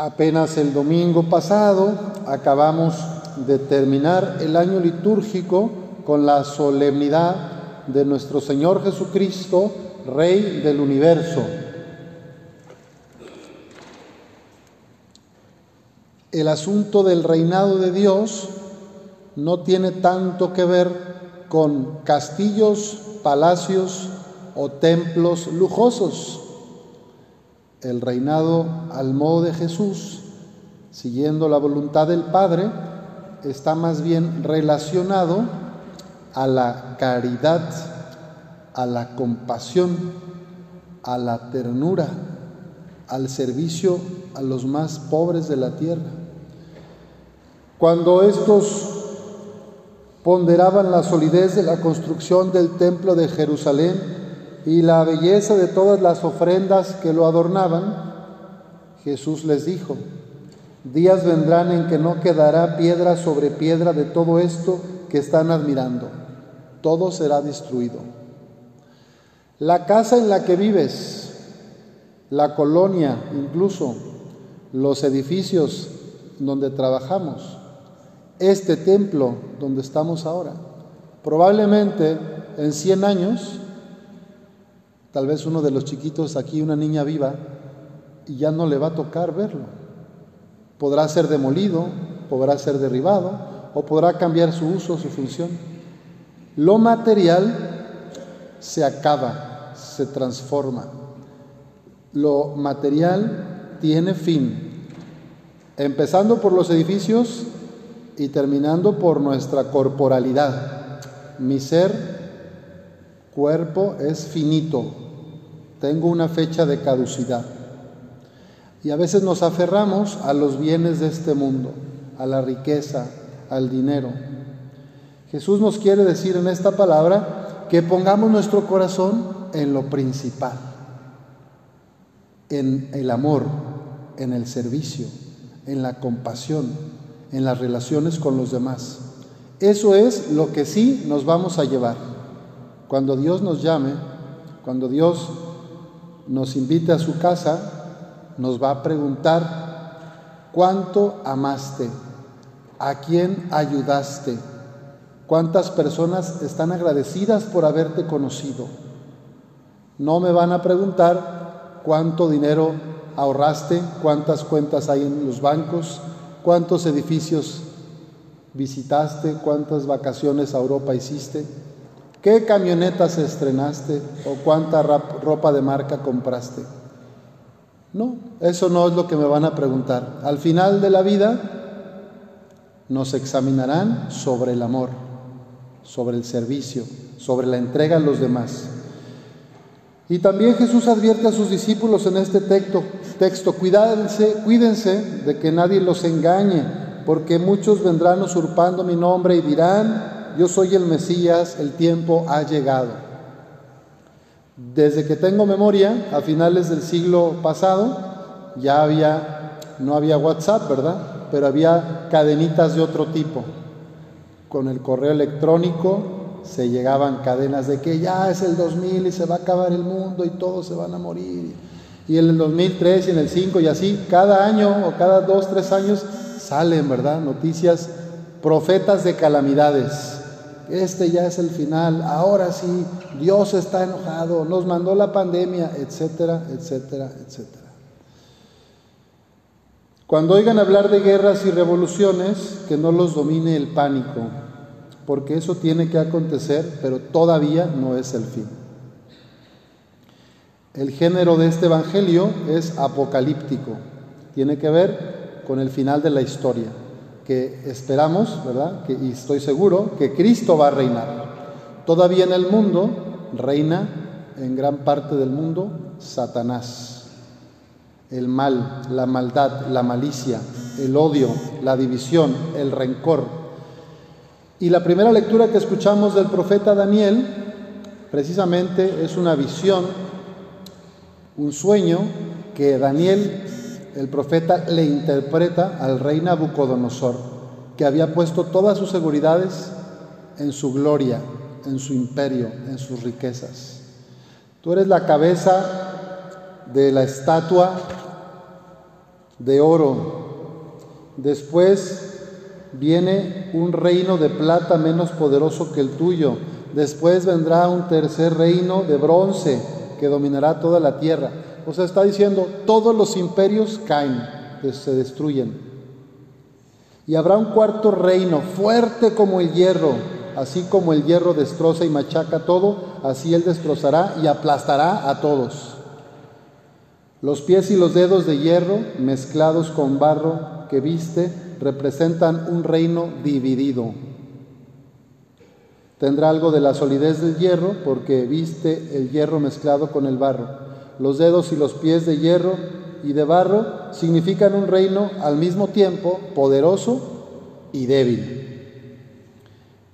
Apenas el domingo pasado acabamos de terminar el año litúrgico con la solemnidad de nuestro Señor Jesucristo, Rey del universo. El asunto del reinado de Dios no tiene tanto que ver con castillos, palacios o templos lujosos el reinado al modo de Jesús, siguiendo la voluntad del Padre, está más bien relacionado a la caridad, a la compasión, a la ternura, al servicio a los más pobres de la tierra. Cuando estos ponderaban la solidez de la construcción del templo de Jerusalén, y la belleza de todas las ofrendas que lo adornaban, Jesús les dijo, días vendrán en que no quedará piedra sobre piedra de todo esto que están admirando, todo será destruido. La casa en la que vives, la colonia, incluso los edificios donde trabajamos, este templo donde estamos ahora, probablemente en 100 años Tal vez uno de los chiquitos aquí, una niña viva, y ya no le va a tocar verlo. Podrá ser demolido, podrá ser derribado o podrá cambiar su uso, su función. Lo material se acaba, se transforma. Lo material tiene fin, empezando por los edificios y terminando por nuestra corporalidad. Mi ser cuerpo es finito, tengo una fecha de caducidad. Y a veces nos aferramos a los bienes de este mundo, a la riqueza, al dinero. Jesús nos quiere decir en esta palabra que pongamos nuestro corazón en lo principal, en el amor, en el servicio, en la compasión, en las relaciones con los demás. Eso es lo que sí nos vamos a llevar. Cuando Dios nos llame, cuando Dios nos invite a su casa, nos va a preguntar, ¿cuánto amaste? ¿A quién ayudaste? ¿Cuántas personas están agradecidas por haberte conocido? No me van a preguntar cuánto dinero ahorraste, cuántas cuentas hay en los bancos, cuántos edificios visitaste, cuántas vacaciones a Europa hiciste. ¿Qué camionetas estrenaste o cuánta ropa de marca compraste? No, eso no es lo que me van a preguntar. Al final de la vida nos examinarán sobre el amor, sobre el servicio, sobre la entrega a los demás. Y también Jesús advierte a sus discípulos en este texto, texto cuídense, cuídense de que nadie los engañe, porque muchos vendrán usurpando mi nombre y dirán, yo soy el Mesías, el tiempo ha llegado. Desde que tengo memoria, a finales del siglo pasado, ya había, no había WhatsApp, ¿verdad? Pero había cadenitas de otro tipo. Con el correo electrónico se llegaban cadenas de que ya es el 2000 y se va a acabar el mundo y todos se van a morir. Y en el 2003 y en el 5 y así, cada año o cada dos, tres años salen, ¿verdad? Noticias, profetas de calamidades este ya es el final, ahora sí, Dios está enojado, nos mandó la pandemia, etcétera, etcétera, etcétera. Cuando oigan hablar de guerras y revoluciones, que no los domine el pánico, porque eso tiene que acontecer, pero todavía no es el fin. El género de este Evangelio es apocalíptico, tiene que ver con el final de la historia que esperamos, ¿verdad? Que, y estoy seguro que Cristo va a reinar. Todavía en el mundo reina en gran parte del mundo Satanás. El mal, la maldad, la malicia, el odio, la división, el rencor. Y la primera lectura que escuchamos del profeta Daniel precisamente es una visión, un sueño que Daniel el profeta le interpreta al rey Nabucodonosor, que había puesto todas sus seguridades en su gloria, en su imperio, en sus riquezas. Tú eres la cabeza de la estatua de oro. Después viene un reino de plata menos poderoso que el tuyo. Después vendrá un tercer reino de bronce que dominará toda la tierra. O sea, está diciendo, todos los imperios caen, se destruyen. Y habrá un cuarto reino, fuerte como el hierro, así como el hierro destroza y machaca todo, así él destrozará y aplastará a todos. Los pies y los dedos de hierro mezclados con barro que viste representan un reino dividido. Tendrá algo de la solidez del hierro porque viste el hierro mezclado con el barro. Los dedos y los pies de hierro y de barro significan un reino al mismo tiempo poderoso y débil.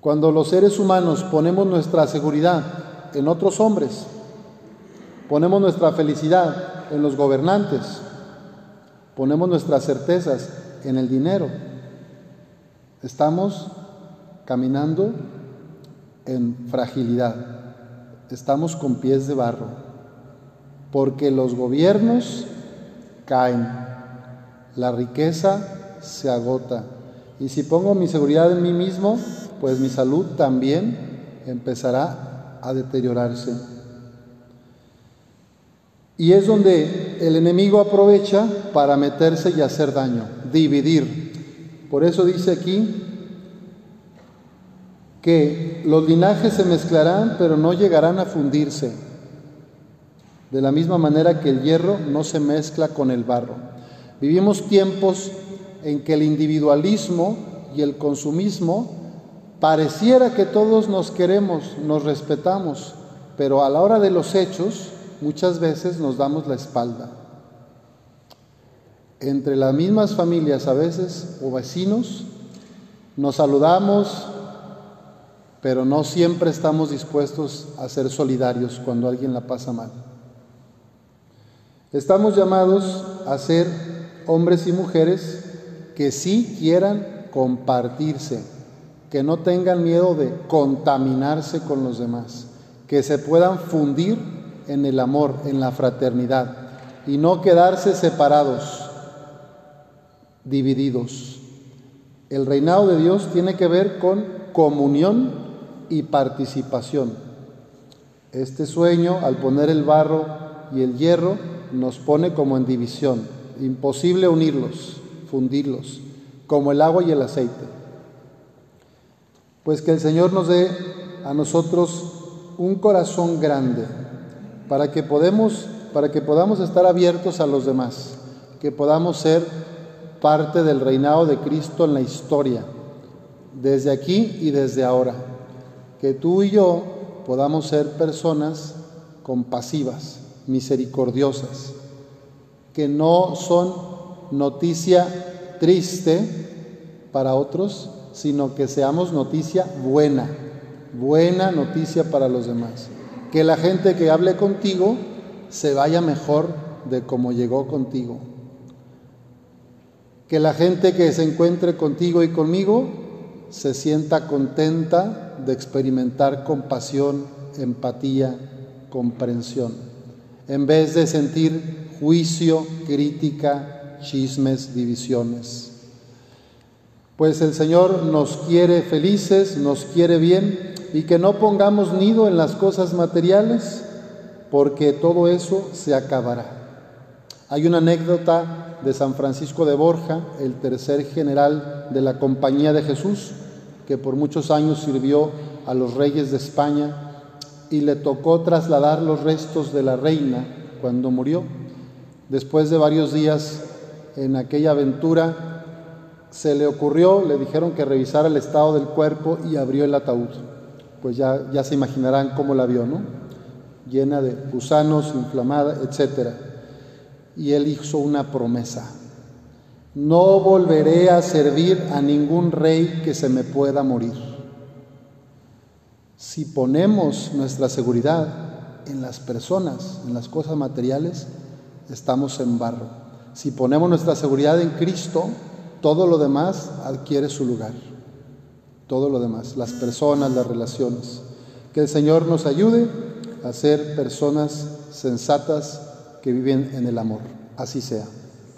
Cuando los seres humanos ponemos nuestra seguridad en otros hombres, ponemos nuestra felicidad en los gobernantes, ponemos nuestras certezas en el dinero, estamos caminando en fragilidad, estamos con pies de barro, porque los gobiernos caen, la riqueza se agota, y si pongo mi seguridad en mí mismo, pues mi salud también empezará a deteriorarse. Y es donde el enemigo aprovecha para meterse y hacer daño, dividir. Por eso dice aquí que los linajes se mezclarán, pero no llegarán a fundirse. De la misma manera que el hierro no se mezcla con el barro. Vivimos tiempos en que el individualismo y el consumismo pareciera que todos nos queremos, nos respetamos, pero a la hora de los hechos muchas veces nos damos la espalda. Entre las mismas familias a veces o vecinos nos saludamos, pero no siempre estamos dispuestos a ser solidarios cuando alguien la pasa mal. Estamos llamados a ser hombres y mujeres que sí quieran compartirse, que no tengan miedo de contaminarse con los demás, que se puedan fundir en el amor, en la fraternidad y no quedarse separados, divididos. El reinado de Dios tiene que ver con comunión y participación. Este sueño, al poner el barro y el hierro, nos pone como en división. Imposible unirlos, fundirlos, como el agua y el aceite. Pues que el Señor nos dé a nosotros un corazón grande para que podemos para que podamos estar abiertos a los demás, que podamos ser parte del reinado de Cristo en la historia, desde aquí y desde ahora. Que tú y yo podamos ser personas compasivas, misericordiosas, que no son noticia triste para otros, sino que seamos noticia buena, buena noticia para los demás. Que la gente que hable contigo se vaya mejor de como llegó contigo. Que la gente que se encuentre contigo y conmigo se sienta contenta de experimentar compasión, empatía, comprensión, en vez de sentir juicio, crítica, chismes, divisiones. Pues el Señor nos quiere felices, nos quiere bien y que no pongamos nido en las cosas materiales, porque todo eso se acabará. Hay una anécdota de San Francisco de Borja, el tercer general de la Compañía de Jesús, que por muchos años sirvió a los reyes de España y le tocó trasladar los restos de la reina cuando murió. Después de varios días en aquella aventura, se le ocurrió, le dijeron que revisara el estado del cuerpo y abrió el ataúd. Pues ya, ya se imaginarán cómo la vio, ¿no? Llena de gusanos, inflamada, etc. Y él hizo una promesa. No volveré a servir a ningún rey que se me pueda morir. Si ponemos nuestra seguridad en las personas, en las cosas materiales, estamos en barro. Si ponemos nuestra seguridad en Cristo, todo lo demás adquiere su lugar. Todo lo demás, las personas, las relaciones. Que el Señor nos ayude a ser personas sensatas que viven en el amor. Así sea.